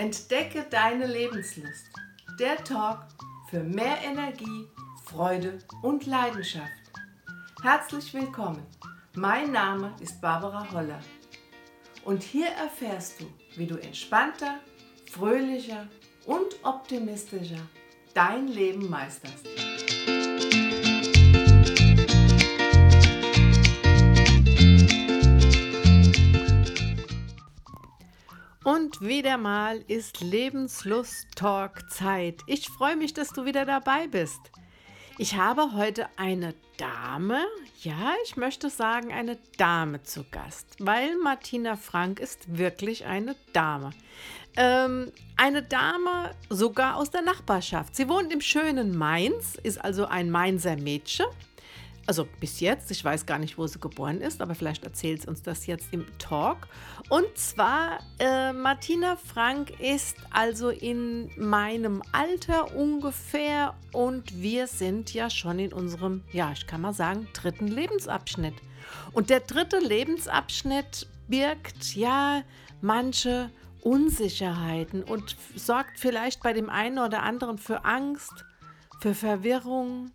Entdecke deine Lebenslust. Der Talk für mehr Energie, Freude und Leidenschaft. Herzlich willkommen. Mein Name ist Barbara Holler. Und hier erfährst du, wie du entspannter, fröhlicher und optimistischer dein Leben meisterst. Und wieder mal ist Lebenslust-Talk-Zeit. Ich freue mich, dass du wieder dabei bist. Ich habe heute eine Dame, ja, ich möchte sagen eine Dame zu Gast, weil Martina Frank ist wirklich eine Dame. Ähm, eine Dame sogar aus der Nachbarschaft. Sie wohnt im schönen Mainz, ist also ein Mainzer Mädchen also bis jetzt, ich weiß gar nicht, wo sie geboren ist, aber vielleicht erzählt sie uns das jetzt im Talk. Und zwar, äh, Martina Frank ist also in meinem Alter ungefähr und wir sind ja schon in unserem, ja, ich kann mal sagen, dritten Lebensabschnitt. Und der dritte Lebensabschnitt birgt ja manche Unsicherheiten und sorgt vielleicht bei dem einen oder anderen für Angst, für Verwirrung,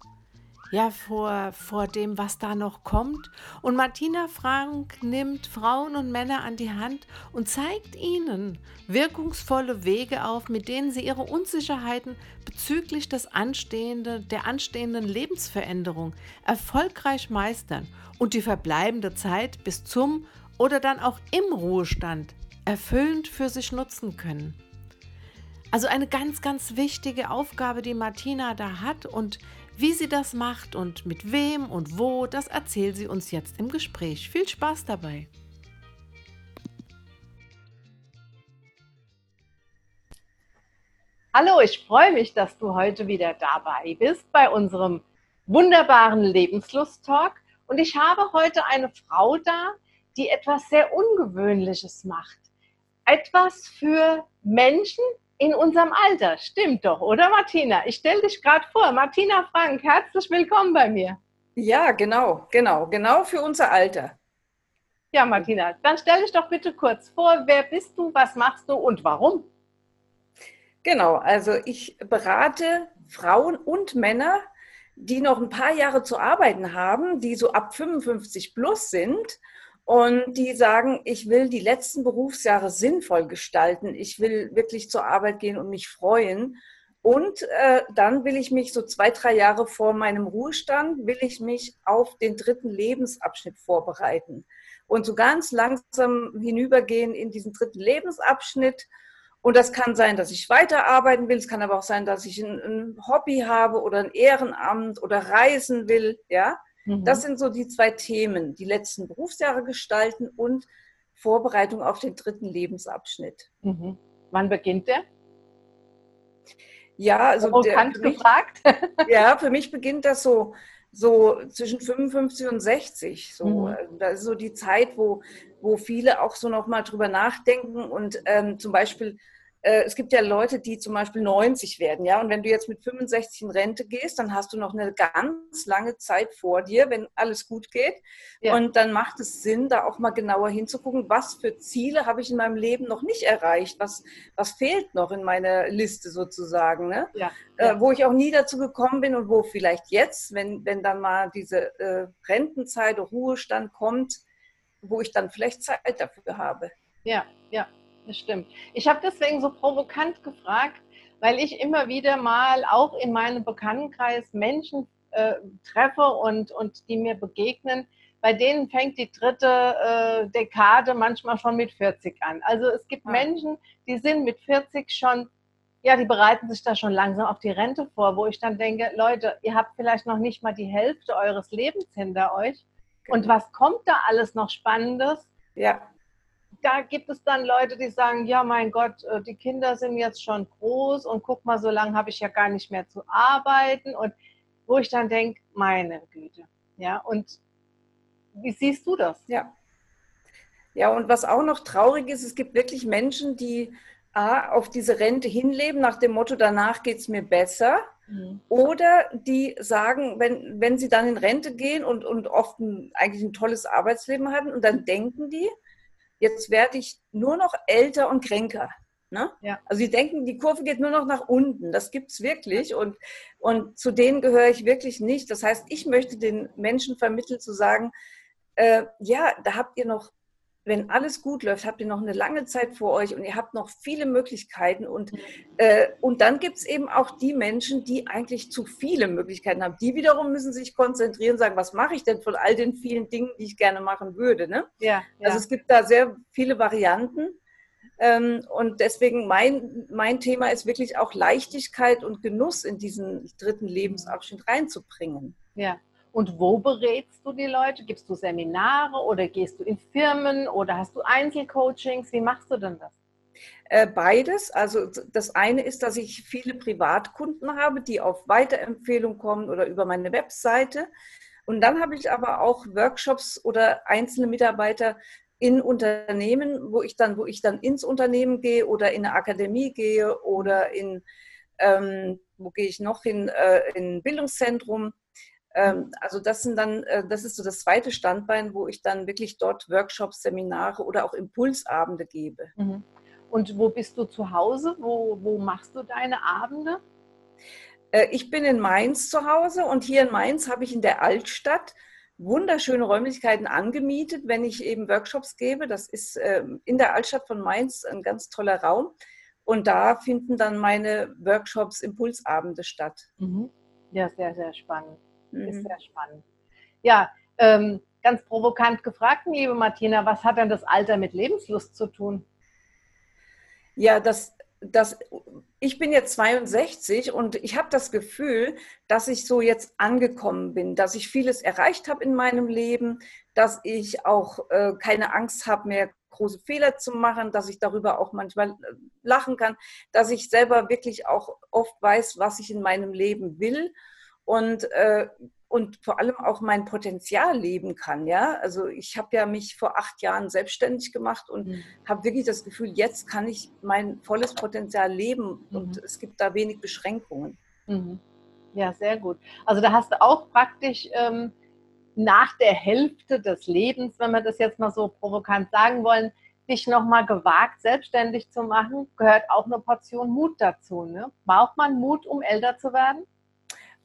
ja, vor, vor dem, was da noch kommt. Und Martina Frank nimmt Frauen und Männer an die Hand und zeigt ihnen wirkungsvolle Wege auf, mit denen sie ihre Unsicherheiten bezüglich des anstehenden, der anstehenden Lebensveränderung erfolgreich meistern und die verbleibende Zeit bis zum oder dann auch im Ruhestand erfüllend für sich nutzen können. Also eine ganz, ganz wichtige Aufgabe, die Martina da hat und wie sie das macht und mit wem und wo, das erzählt sie uns jetzt im Gespräch. Viel Spaß dabei! Hallo, ich freue mich, dass du heute wieder dabei bist bei unserem wunderbaren Lebenslust-Talk. Und ich habe heute eine Frau da, die etwas sehr Ungewöhnliches macht. Etwas für Menschen, in unserem Alter. Stimmt doch, oder Martina? Ich stelle dich gerade vor. Martina Frank, herzlich willkommen bei mir. Ja, genau, genau, genau für unser Alter. Ja, Martina, dann stell dich doch bitte kurz vor. Wer bist du, was machst du und warum? Genau, also ich berate Frauen und Männer, die noch ein paar Jahre zu arbeiten haben, die so ab 55 plus sind und die sagen, ich will die letzten Berufsjahre sinnvoll gestalten. Ich will wirklich zur Arbeit gehen und mich freuen. Und äh, dann will ich mich so zwei, drei Jahre vor meinem Ruhestand, will ich mich auf den dritten Lebensabschnitt vorbereiten. Und so ganz langsam hinübergehen in diesen dritten Lebensabschnitt. Und das kann sein, dass ich weiterarbeiten will. Es kann aber auch sein, dass ich ein, ein Hobby habe oder ein Ehrenamt oder reisen will. Ja, das mhm. sind so die zwei Themen, die letzten Berufsjahre gestalten und Vorbereitung auf den dritten Lebensabschnitt. Mhm. Wann beginnt der? Ja, also oh, der, mich, gefragt. ja, für mich beginnt das so, so zwischen 55 und 60. So, mhm. Also das ist so die Zeit, wo, wo viele auch so nochmal drüber nachdenken und ähm, zum Beispiel äh, es gibt ja Leute, die zum Beispiel 90 werden, ja, und wenn du jetzt mit 65 in Rente gehst, dann hast du noch eine ganz lange Zeit vor dir, wenn alles gut geht. Ja. Und dann macht es Sinn, da auch mal genauer hinzugucken, was für Ziele habe ich in meinem Leben noch nicht erreicht, was, was fehlt noch in meiner Liste sozusagen, ne? Ja. Äh, wo ich auch nie dazu gekommen bin und wo vielleicht jetzt, wenn, wenn dann mal diese äh, Rentenzeit, Ruhestand kommt, wo ich dann vielleicht Zeit dafür habe. Ja, ja, das stimmt. Ich habe deswegen so provokant gefragt, weil ich immer wieder mal auch in meinem Bekanntenkreis Menschen äh, treffe und, und die mir begegnen, bei denen fängt die dritte äh, Dekade manchmal schon mit 40 an. Also es gibt ja. Menschen, die sind mit 40 schon, ja, die bereiten sich da schon langsam auf die Rente vor, wo ich dann denke, Leute, ihr habt vielleicht noch nicht mal die Hälfte eures Lebens hinter euch. Genau. Und was kommt da alles noch Spannendes? Ja da gibt es dann Leute, die sagen, ja, mein Gott, äh, die Kinder sind jetzt schon groß und guck mal, so lange habe ich ja gar nicht mehr zu arbeiten. Und wo ich dann denke, meine Güte. Ja, und wie siehst du das? Ja. Ja, und was auch noch traurig ist, es gibt wirklich Menschen, die A, auf diese Rente hinleben, nach dem Motto, danach geht es mir besser. Mhm. Oder die sagen, wenn, wenn sie dann in Rente gehen und, und oft ein, eigentlich ein tolles Arbeitsleben hatten, und dann denken die, jetzt werde ich nur noch älter und kränker. Ne? Ja. Also sie denken, die Kurve geht nur noch nach unten. Das gibt es wirklich. Und, und zu denen gehöre ich wirklich nicht. Das heißt, ich möchte den Menschen vermitteln zu sagen, äh, ja, da habt ihr noch wenn alles gut läuft, habt ihr noch eine lange Zeit vor euch und ihr habt noch viele Möglichkeiten. Und, äh, und dann gibt es eben auch die Menschen, die eigentlich zu viele Möglichkeiten haben. Die wiederum müssen sich konzentrieren, sagen, was mache ich denn von all den vielen Dingen, die ich gerne machen würde. Ne? Ja, ja. Also es gibt da sehr viele Varianten. Ähm, und deswegen mein, mein Thema ist wirklich auch Leichtigkeit und Genuss in diesen dritten Lebensabschnitt reinzubringen. Ja. Und wo berätst du die Leute? Gibst du Seminare oder gehst du in Firmen oder hast du Einzelcoachings? Wie machst du denn das? Äh, beides. Also das eine ist, dass ich viele Privatkunden habe, die auf Weiterempfehlung kommen oder über meine Webseite. Und dann habe ich aber auch Workshops oder einzelne Mitarbeiter in Unternehmen, wo ich dann, wo ich dann ins Unternehmen gehe oder in eine Akademie gehe oder in, ähm, wo gehe ich noch hin, äh, in ein Bildungszentrum also das sind dann, äh, das ist so das zweite Standbein, wo ich dann wirklich dort Workshops, Seminare oder auch Impulsabende gebe. Mhm. Und wo bist du zu Hause? Wo, wo machst du deine Abende? Äh, ich bin in Mainz zu Hause und hier in Mainz habe ich in der Altstadt wunderschöne Räumlichkeiten angemietet, wenn ich eben Workshops gebe. Das ist ähm, in der Altstadt von Mainz ein ganz toller Raum. Und da finden dann meine Workshops, Impulsabende statt. Mhm. Ja, sehr, sehr spannend. Mhm. Ist sehr spannend. Ja, ähm, ganz provokant gefragt, liebe Martina, was hat denn das Alter mit Lebenslust zu tun? Ja, das, das, ich bin jetzt 62 und ich habe das Gefühl, dass ich so jetzt angekommen bin, dass ich vieles erreicht habe in meinem Leben, dass ich auch äh, keine Angst habe mehr, große Fehler zu machen, dass ich darüber auch manchmal äh, lachen kann, dass ich selber wirklich auch oft weiß, was ich in meinem Leben will und, äh, und vor allem auch mein Potenzial leben kann. Ja? Also ich habe ja mich vor acht Jahren selbstständig gemacht und mhm. habe wirklich das Gefühl, jetzt kann ich mein volles Potenzial leben mhm. und es gibt da wenig Beschränkungen. Mhm. Ja, sehr gut. Also da hast du auch praktisch ähm, nach der Hälfte des Lebens, wenn wir das jetzt mal so provokant sagen wollen, dich nochmal gewagt, selbstständig zu machen, gehört auch eine Portion Mut dazu. Ne? Braucht man Mut, um älter zu werden?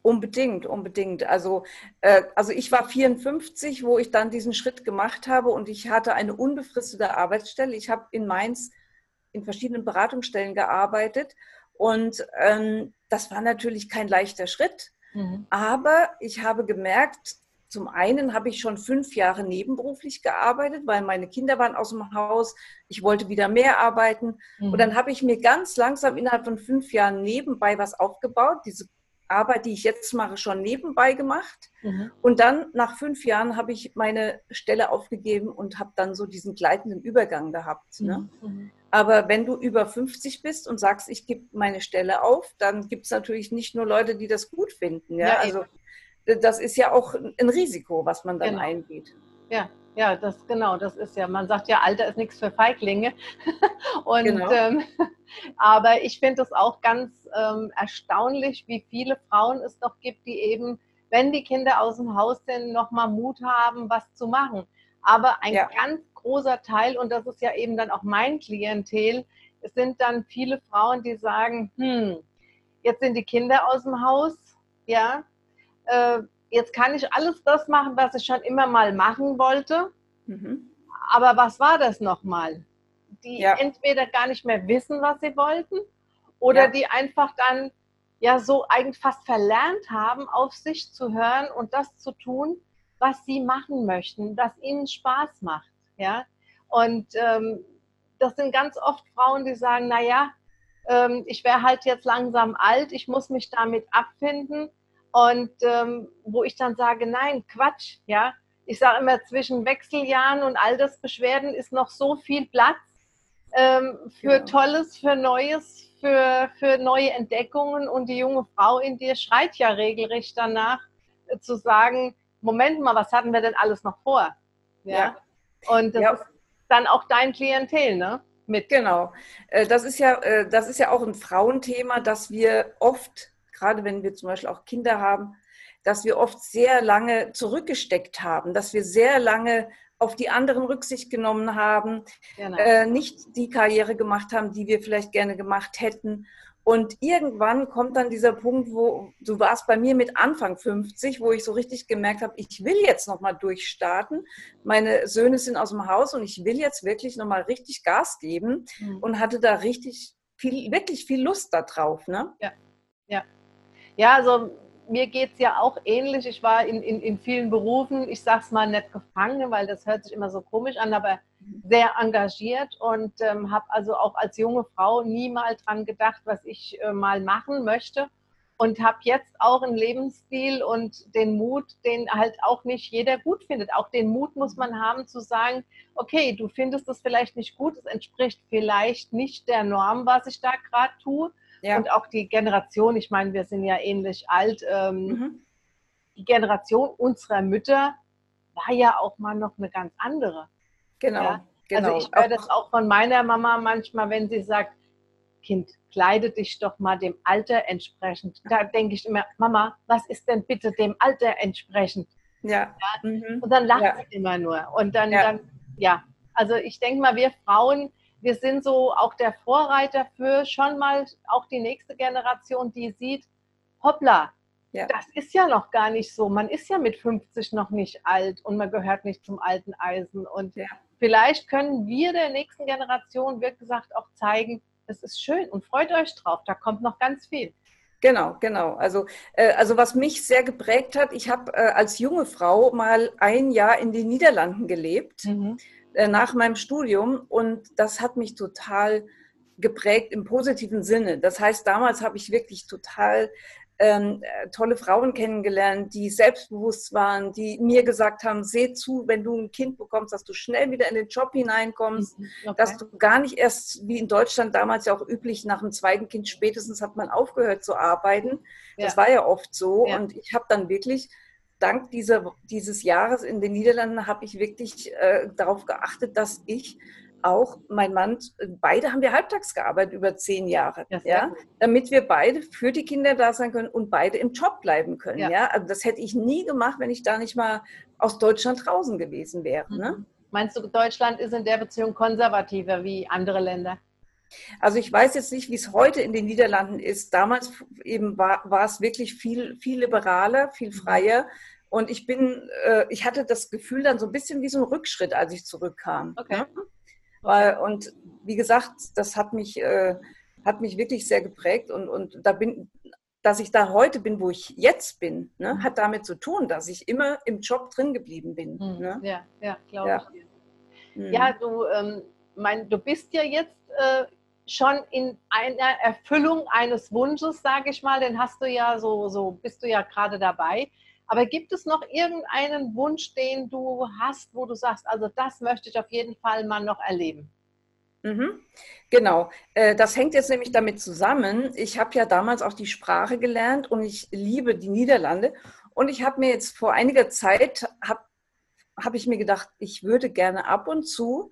Unbedingt, unbedingt. Also, äh, also ich war 54, wo ich dann diesen Schritt gemacht habe und ich hatte eine unbefristete Arbeitsstelle. Ich habe in Mainz in verschiedenen Beratungsstellen gearbeitet und ähm, das war natürlich kein leichter Schritt. Mhm. Aber ich habe gemerkt, zum einen habe ich schon fünf Jahre nebenberuflich gearbeitet, weil meine Kinder waren aus dem Haus. Ich wollte wieder mehr arbeiten. Mhm. Und dann habe ich mir ganz langsam innerhalb von fünf Jahren nebenbei was aufgebaut, diese Arbeit, die ich jetzt mache, schon nebenbei gemacht. Mhm. Und dann nach fünf Jahren habe ich meine Stelle aufgegeben und habe dann so diesen gleitenden Übergang gehabt. Ne? Mhm. mhm. Aber wenn du über 50 bist und sagst, ich gebe meine Stelle auf, dann gibt es natürlich nicht nur Leute, die das gut finden. Ja, ja also das ist ja auch ein Risiko, was man dann genau. eingeht. Ja, ja, das genau, das ist ja, man sagt ja, Alter ist nichts für Feiglinge. Und genau. ähm, aber ich finde es auch ganz ähm, erstaunlich, wie viele Frauen es doch gibt, die eben, wenn die Kinder aus dem Haus sind, nochmal Mut haben, was zu machen. Aber ein ja. ganz großer Teil, und das ist ja eben dann auch mein Klientel, es sind dann viele Frauen, die sagen, hm, jetzt sind die Kinder aus dem Haus, ja, äh, jetzt kann ich alles das machen, was ich schon immer mal machen wollte. Mhm. Aber was war das nochmal? Die ja. entweder gar nicht mehr wissen, was sie wollten, oder ja. die einfach dann ja so eigentlich fast verlernt haben, auf sich zu hören und das zu tun, was sie machen möchten, was ihnen Spaß macht. Ja? Und ähm, das sind ganz oft Frauen, die sagen, naja, ähm, ich wäre halt jetzt langsam alt, ich muss mich damit abfinden und ähm, wo ich dann sage, nein, Quatsch, ja. Ich sage immer, zwischen Wechseljahren und Altersbeschwerden ist noch so viel Platz ähm, für ja. Tolles, für Neues, für, für neue Entdeckungen. Und die junge Frau in dir schreit ja regelrecht danach, äh, zu sagen, Moment mal, was hatten wir denn alles noch vor? Ja. ja. Und das ja. ist dann auch dein Klientel, ne? Mit. Genau. Äh, das ist ja, äh, das ist ja auch ein Frauenthema, dass wir oft gerade wenn wir zum Beispiel auch Kinder haben, dass wir oft sehr lange zurückgesteckt haben, dass wir sehr lange auf die anderen Rücksicht genommen haben, genau. äh, nicht die Karriere gemacht haben, die wir vielleicht gerne gemacht hätten. Und irgendwann kommt dann dieser Punkt, wo du warst bei mir mit Anfang 50, wo ich so richtig gemerkt habe, ich will jetzt nochmal durchstarten. Meine Söhne sind aus dem Haus und ich will jetzt wirklich nochmal richtig Gas geben mhm. und hatte da richtig viel, wirklich viel Lust darauf. Ne? Ja, ja. Ja, also mir geht es ja auch ähnlich. Ich war in, in, in vielen Berufen, ich sage es mal nicht gefangen, weil das hört sich immer so komisch an, aber sehr engagiert und ähm, habe also auch als junge Frau nie mal dran gedacht, was ich äh, mal machen möchte. Und habe jetzt auch einen Lebensstil und den Mut, den halt auch nicht jeder gut findet. Auch den Mut muss man haben zu sagen, okay, du findest es vielleicht nicht gut, es entspricht vielleicht nicht der Norm, was ich da gerade tue ja. Und auch die Generation, ich meine, wir sind ja ähnlich alt, ähm, mhm. die Generation unserer Mütter war ja auch mal noch eine ganz andere. Genau. Ja? genau. Also ich höre das auch von meiner Mama manchmal, wenn sie sagt, Kind, kleide dich doch mal dem Alter entsprechend. Da denke ich immer, Mama, was ist denn bitte dem Alter entsprechend? Ja. ja? Mhm. Und dann lacht ja. sie immer nur. Und dann, ja. dann, ja. Also ich denke mal, wir Frauen, wir sind so auch der Vorreiter für schon mal auch die nächste Generation, die sieht, hoppla, ja. das ist ja noch gar nicht so. Man ist ja mit 50 noch nicht alt und man gehört nicht zum alten Eisen. Und ja. vielleicht können wir der nächsten Generation, wie gesagt, auch zeigen, es ist schön und freut euch drauf, da kommt noch ganz viel. Genau, genau. Also, äh, also was mich sehr geprägt hat, ich habe äh, als junge Frau mal ein Jahr in den Niederlanden gelebt. Mhm äh, nach meinem Studium und das hat mich total geprägt im positiven Sinne. Das heißt, damals habe ich wirklich total ähm, äh, tolle Frauen kennengelernt, die selbstbewusst waren, die mir gesagt haben, seh zu, wenn du ein Kind bekommst, dass du schnell wieder in den Job hineinkommst, mhm, okay. dass du gar nicht erst, wie in Deutschland damals ja auch üblich, nach dem zweiten Kind spätestens hat man aufgehört zu arbeiten. Ja. Das war ja oft so. Ja. Und ich habe dann wirklich dank dieser, dieses Jahres in den Niederlanden habe ich wirklich äh, darauf geachtet, dass ich auch mein Mann, beide haben wir halbtags gearbeitet über zehn Jahre, ja, ja damit wir beide für die Kinder da sein können und beide im Job bleiben können. Ja. ja? Also das hätte ich nie gemacht, wenn ich da nicht mal aus Deutschland draußen gewesen wäre. Ne? Mhm. Ne? Meinst du, Deutschland ist in der Beziehung konservativer wie andere Länder? Also ich weiß jetzt nicht, wie es heute in den Niederlanden ist. Damals eben war, war es wirklich viel, viel liberaler, viel mhm. freier. Und ich bin, äh, ich hatte das Gefühl dann so ein bisschen wie so ein Rückschritt, als ich zurückkam. Okay. Ne? Weil, und wie gesagt, das hat mich, äh, hat mich wirklich sehr geprägt und, und da bin, dass ich da heute bin, wo ich jetzt bin, ne, mhm. hat damit zu tun, dass ich immer im Job drin geblieben bin. Mhm. Ne? Ja, ja, glaube ja. ich. Mhm. Ja, du, ähm, mein, du bist ja jetzt äh, schon in einer Erfüllung eines Wunsches, sage ich mal, den hast du ja so, so bist du ja gerade dabei. Aber gibt es noch irgendeinen Wunsch, den du hast, wo du sagst, also das möchte ich auf jeden Fall mal noch erleben? Mhm. Genau, äh, das hängt jetzt nämlich damit zusammen. Ich habe ja damals auch die Sprache gelernt und ich liebe die Niederlande. Und ich habe mir jetzt vor einiger Zeit, habe hab ich mir gedacht, ich würde gerne ab und zu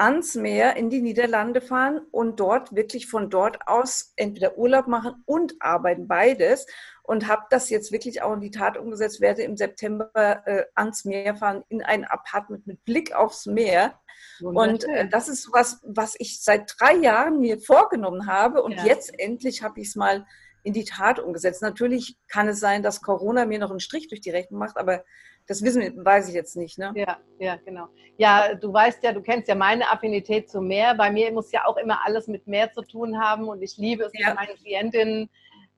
ans Meer in die Niederlande fahren und dort wirklich von dort aus entweder Urlaub machen und arbeiten, beides. Und habe das jetzt wirklich auch in die Tat umgesetzt, werde im September äh, ans Meer fahren, in ein Apartment mit Blick aufs Meer. Und äh, das ist was, was ich seit drei Jahren mir vorgenommen habe. Und ja. jetzt endlich habe ich es mal in die Tat umgesetzt. Natürlich kann es sein, dass Corona mir noch einen Strich durch die Rechnung macht, aber das wissen, weiß ich jetzt nicht. Ne? Ja, ja, genau. Ja, du weißt ja, du kennst ja meine Affinität zum Meer. Bei mir muss ja auch immer alles mit Meer zu tun haben und ich liebe es, ja. mit meinen Klientinnen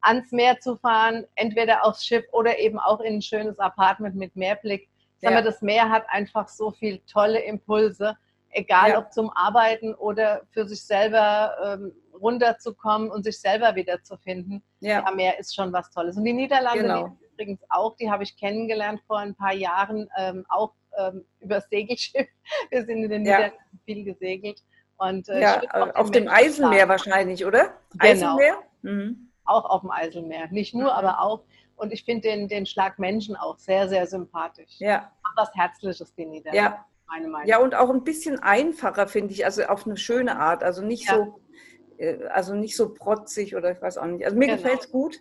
ans Meer zu fahren, entweder aufs Schiff oder eben auch in ein schönes Apartment mit Meerblick. Ja. Mal, das Meer hat einfach so viele tolle Impulse, egal ja. ob zum Arbeiten oder für sich selber ähm, runterzukommen und sich selber wiederzufinden. Ja. ja, Meer ist schon was Tolles. Und die Niederlande, genau übrigens auch, die habe ich kennengelernt vor ein paar Jahren, ähm, auch ähm, über Segelschiff. Wir sind in den ja. Niederlanden viel gesegelt. Und, äh, ja, auf dem Eiselmeer wahrscheinlich, oder? Genau. Eiselmeer? Mhm. Auch auf dem Eiselmeer. Nicht nur, mhm. aber auch. Und ich finde den, den Schlag Menschen auch sehr, sehr sympathisch. Ja. Was Herzliches, die Niederlande. Ja. Meine Meinung. Ja, und auch ein bisschen einfacher, finde ich, also auf eine schöne Art. Also nicht ja. so, äh, also nicht so protzig oder ich weiß auch nicht. Also mir genau. gefällt es gut.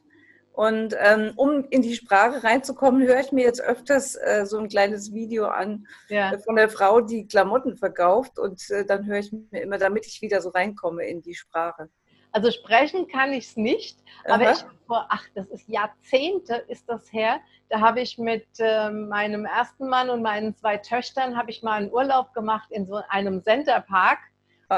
Und ähm, um in die Sprache reinzukommen, höre ich mir jetzt öfters äh, so ein kleines Video an ja. äh, von der Frau, die Klamotten verkauft. Und äh, dann höre ich mir immer, damit ich wieder so reinkomme in die Sprache. Also sprechen kann ich es nicht, Aha. aber ich vor, ach, das ist Jahrzehnte ist das her. Da habe ich mit äh, meinem ersten Mann und meinen zwei Töchtern habe ich mal einen Urlaub gemacht in so einem Centerpark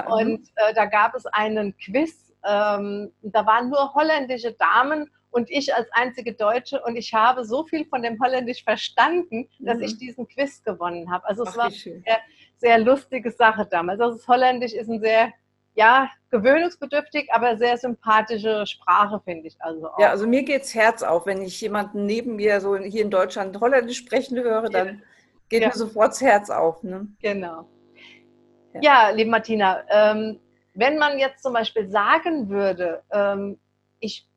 und äh, da gab es einen Quiz. Ähm, da waren nur holländische Damen und ich als einzige Deutsche und ich habe so viel von dem Holländisch verstanden, dass mhm. ich diesen Quiz gewonnen habe. Also es Ach, war eine sehr, sehr lustige Sache damals. Also das Holländisch ist ein sehr ja, gewöhnungsbedürftig, aber sehr sympathische Sprache, finde ich. Also auch. Ja, also mir geht's Herz auf, wenn ich jemanden neben mir so hier in Deutschland Holländisch sprechen höre, dann ja. geht ja. mir sofort das Herz auf. Ne? Genau. Ja, ja liebe Martina, ähm, wenn man jetzt zum Beispiel sagen würde, ähm, ich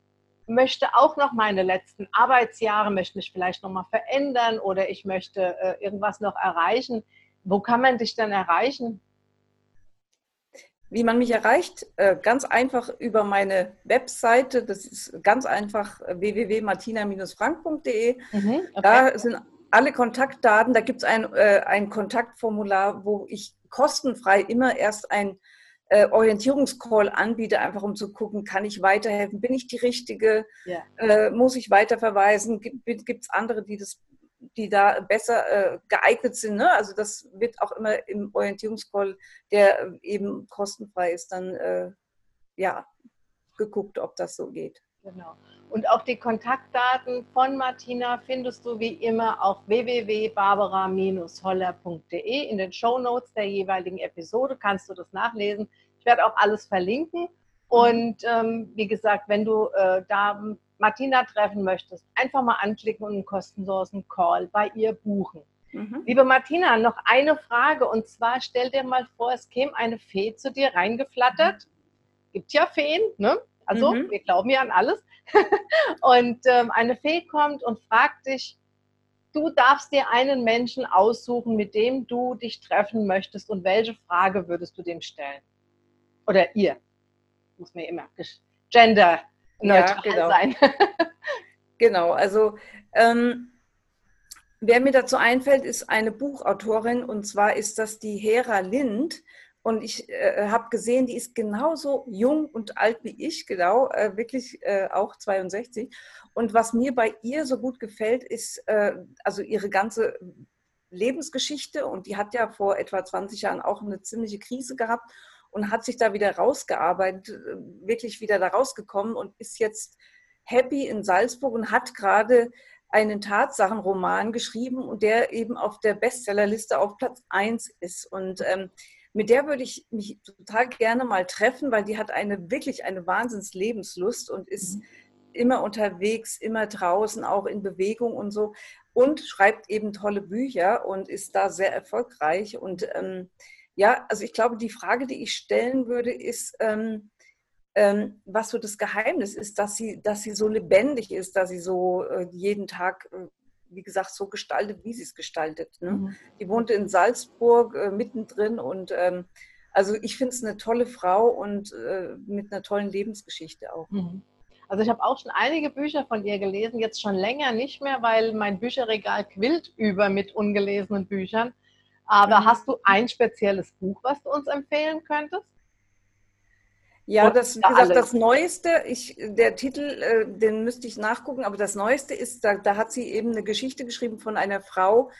möchte auch noch meine letzten Arbeitsjahre, möchte mich vielleicht noch mal verändern oder ich möchte äh, irgendwas noch erreichen, wo kann man dich dann erreichen? Wie man mich erreicht, äh, ganz einfach über meine Webseite. Das ist ganz einfach äh, www.martina-frank.de. Mhm, okay. Da sind alle Kontaktdaten. Da gibt es ein, äh, ein Kontaktformular, wo ich kostenfrei immer erst ein Orientierungscall anbiete, einfach um zu gucken, kann ich weiterhelfen, bin ich die Richtige, ja. muss ich weiterverweisen, gibt es andere, die das die da besser äh, geeignet sind. Ne? Also das wird auch immer im Orientierungscall, der eben kostenfrei ist, dann äh, ja geguckt, ob das so geht. Genau. Und auch die Kontaktdaten von Martina findest du wie immer auf www.barbara-holler.de. In den Show Notes der jeweiligen Episode kannst du das nachlesen. Ich werde auch alles verlinken. Und ähm, wie gesagt, wenn du äh, da Martina treffen möchtest, einfach mal anklicken und einen kostenlosen Call bei ihr buchen. Mhm. Liebe Martina, noch eine Frage und zwar stell dir mal vor, es käme eine Fee zu dir reingeflattert. Gibt ja Feen, ne? Also mhm. wir glauben ja an alles. und ähm, eine Fee kommt und fragt dich, du darfst dir einen Menschen aussuchen, mit dem du dich treffen möchtest und welche Frage würdest du dem stellen? Oder ihr? Muss mir immer Gender neutral ja, genau. sein. genau, also ähm, wer mir dazu einfällt, ist eine Buchautorin und zwar ist das die Hera Lind. Und ich äh, habe gesehen, die ist genauso jung und alt wie ich, genau, äh, wirklich äh, auch 62. Und was mir bei ihr so gut gefällt, ist äh, also ihre ganze Lebensgeschichte. Und die hat ja vor etwa 20 Jahren auch eine ziemliche Krise gehabt und hat sich da wieder rausgearbeitet, äh, wirklich wieder da rausgekommen und ist jetzt happy in Salzburg und hat gerade einen Tatsachenroman geschrieben und der eben auf der Bestsellerliste auf Platz 1 ist. Und ähm, mit der würde ich mich total gerne mal treffen, weil die hat eine wirklich eine Wahnsinns-Lebenslust und ist mhm. immer unterwegs, immer draußen, auch in Bewegung und so. Und schreibt eben tolle Bücher und ist da sehr erfolgreich. Und ähm, ja, also ich glaube, die Frage, die ich stellen würde, ist, ähm, ähm, was so das Geheimnis ist, dass sie, dass sie so lebendig ist, dass sie so äh, jeden Tag, äh, wie gesagt, so gestaltet, wie sie es gestaltet. Ne? Mhm. Die wohnte in Salzburg äh, mittendrin und ähm, also ich finde es eine tolle Frau und äh, mit einer tollen Lebensgeschichte auch. Mhm. Also ich habe auch schon einige Bücher von ihr gelesen, jetzt schon länger nicht mehr, weil mein Bücherregal quillt über mit ungelesenen Büchern. Aber mhm. hast du ein spezielles Buch, was du uns empfehlen könntest? Ja, das, wie gesagt, das Neueste, ich, der Titel, äh, den müsste ich nachgucken, aber das Neueste ist, da, da hat sie eben eine Geschichte geschrieben von einer Frau,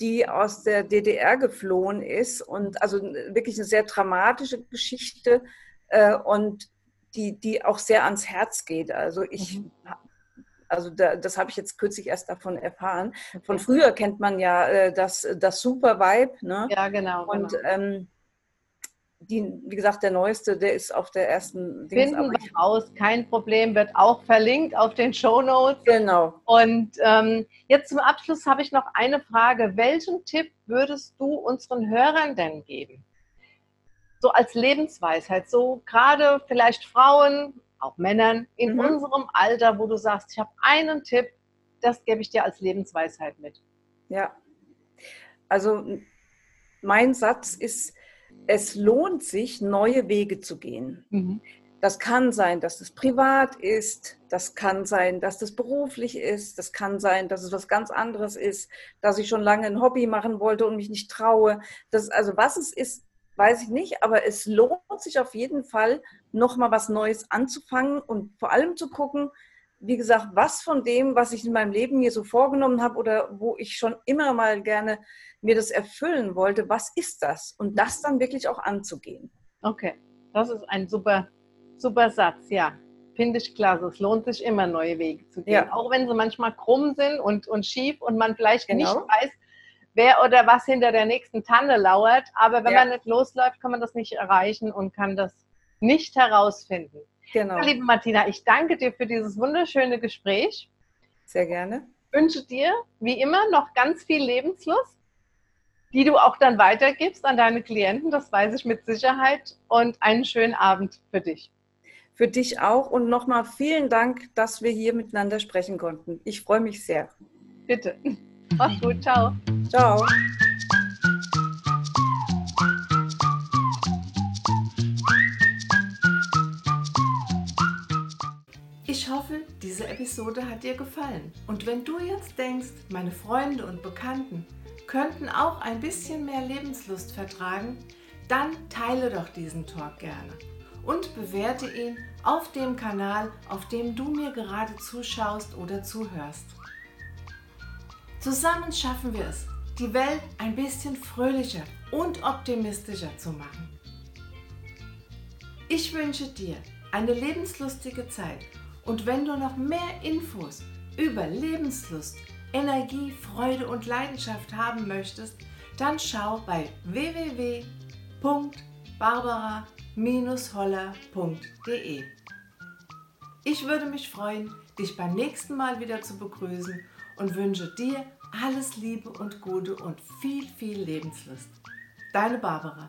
die aus der DDR geflohen ist und also wirklich eine sehr dramatische Geschichte äh, und die, die auch sehr ans Herz geht. Also ich mhm. Also da, das habe ich jetzt kürzlich erst davon erfahren. Von früher kennt man ja äh, das, das Super Vibe. Ne? Ja, genau. Und genau. Ähm, die, wie gesagt, der neueste, der ist auf der ersten. Finden wir raus, kein Problem, wird auch verlinkt auf den Show Notes. Genau. Und ähm, jetzt zum Abschluss habe ich noch eine Frage. Welchen Tipp würdest du unseren Hörern denn geben? So als Lebensweisheit, so gerade vielleicht Frauen auch Männern in mhm. unserem Alter, wo du sagst, ich habe einen Tipp, das gebe ich dir als Lebensweisheit mit. Ja, also mein Satz ist, es lohnt sich, neue Wege zu gehen. Mhm. Das kann sein, dass es privat ist, das kann sein, dass es beruflich ist, das kann sein, dass es was ganz anderes ist, dass ich schon lange ein Hobby machen wollte und mich nicht traue. Das, also was es ist, weiß ich nicht, aber es lohnt sich auf jeden Fall, nochmal was Neues anzufangen und vor allem zu gucken, wie gesagt, was von dem, was ich in meinem Leben hier so vorgenommen habe oder wo ich schon immer mal gerne mir das erfüllen wollte, was ist das? Und das dann wirklich auch anzugehen. Okay, das ist ein super, super Satz, ja. Finde ich klasse. Es lohnt sich immer, neue Wege zu gehen. Ja. Auch wenn sie manchmal krumm sind und, und schief und man vielleicht genau. nicht weiß, wer oder was hinter der nächsten Tanne lauert. Aber wenn ja. man nicht losläuft, kann man das nicht erreichen und kann das nicht herausfinden. Genau. Ja, liebe Martina, ich danke dir für dieses wunderschöne Gespräch. Sehr gerne. Ich wünsche dir, wie immer, noch ganz viel Lebenslust, die du auch dann weitergibst an deine Klienten, das weiß ich mit Sicherheit, und einen schönen Abend für dich. Für dich auch und nochmal vielen Dank, dass wir hier miteinander sprechen konnten. Ich freue mich sehr. Bitte. Mach's gut. Ciao. Ciao. Diese Episode hat dir gefallen. Und wenn du jetzt denkst, meine Freunde und Bekannten könnten auch ein bisschen mehr Lebenslust vertragen, dann teile doch diesen Talk gerne und bewerte ihn auf dem Kanal, auf dem du mir gerade zuschaust oder zuhörst. Zusammen schaffen wir es, die Welt ein bisschen fröhlicher und optimistischer zu machen. Ich wünsche dir eine lebenslustige Zeit und wenn du noch mehr Infos über Lebenslust, Energie, Freude und Leidenschaft haben möchtest, dann schau bei www.barbara-holler.de. Ich würde mich freuen, dich beim nächsten Mal wieder zu begrüßen und wünsche dir alles Liebe und Gute und viel, viel Lebenslust. Deine Barbara.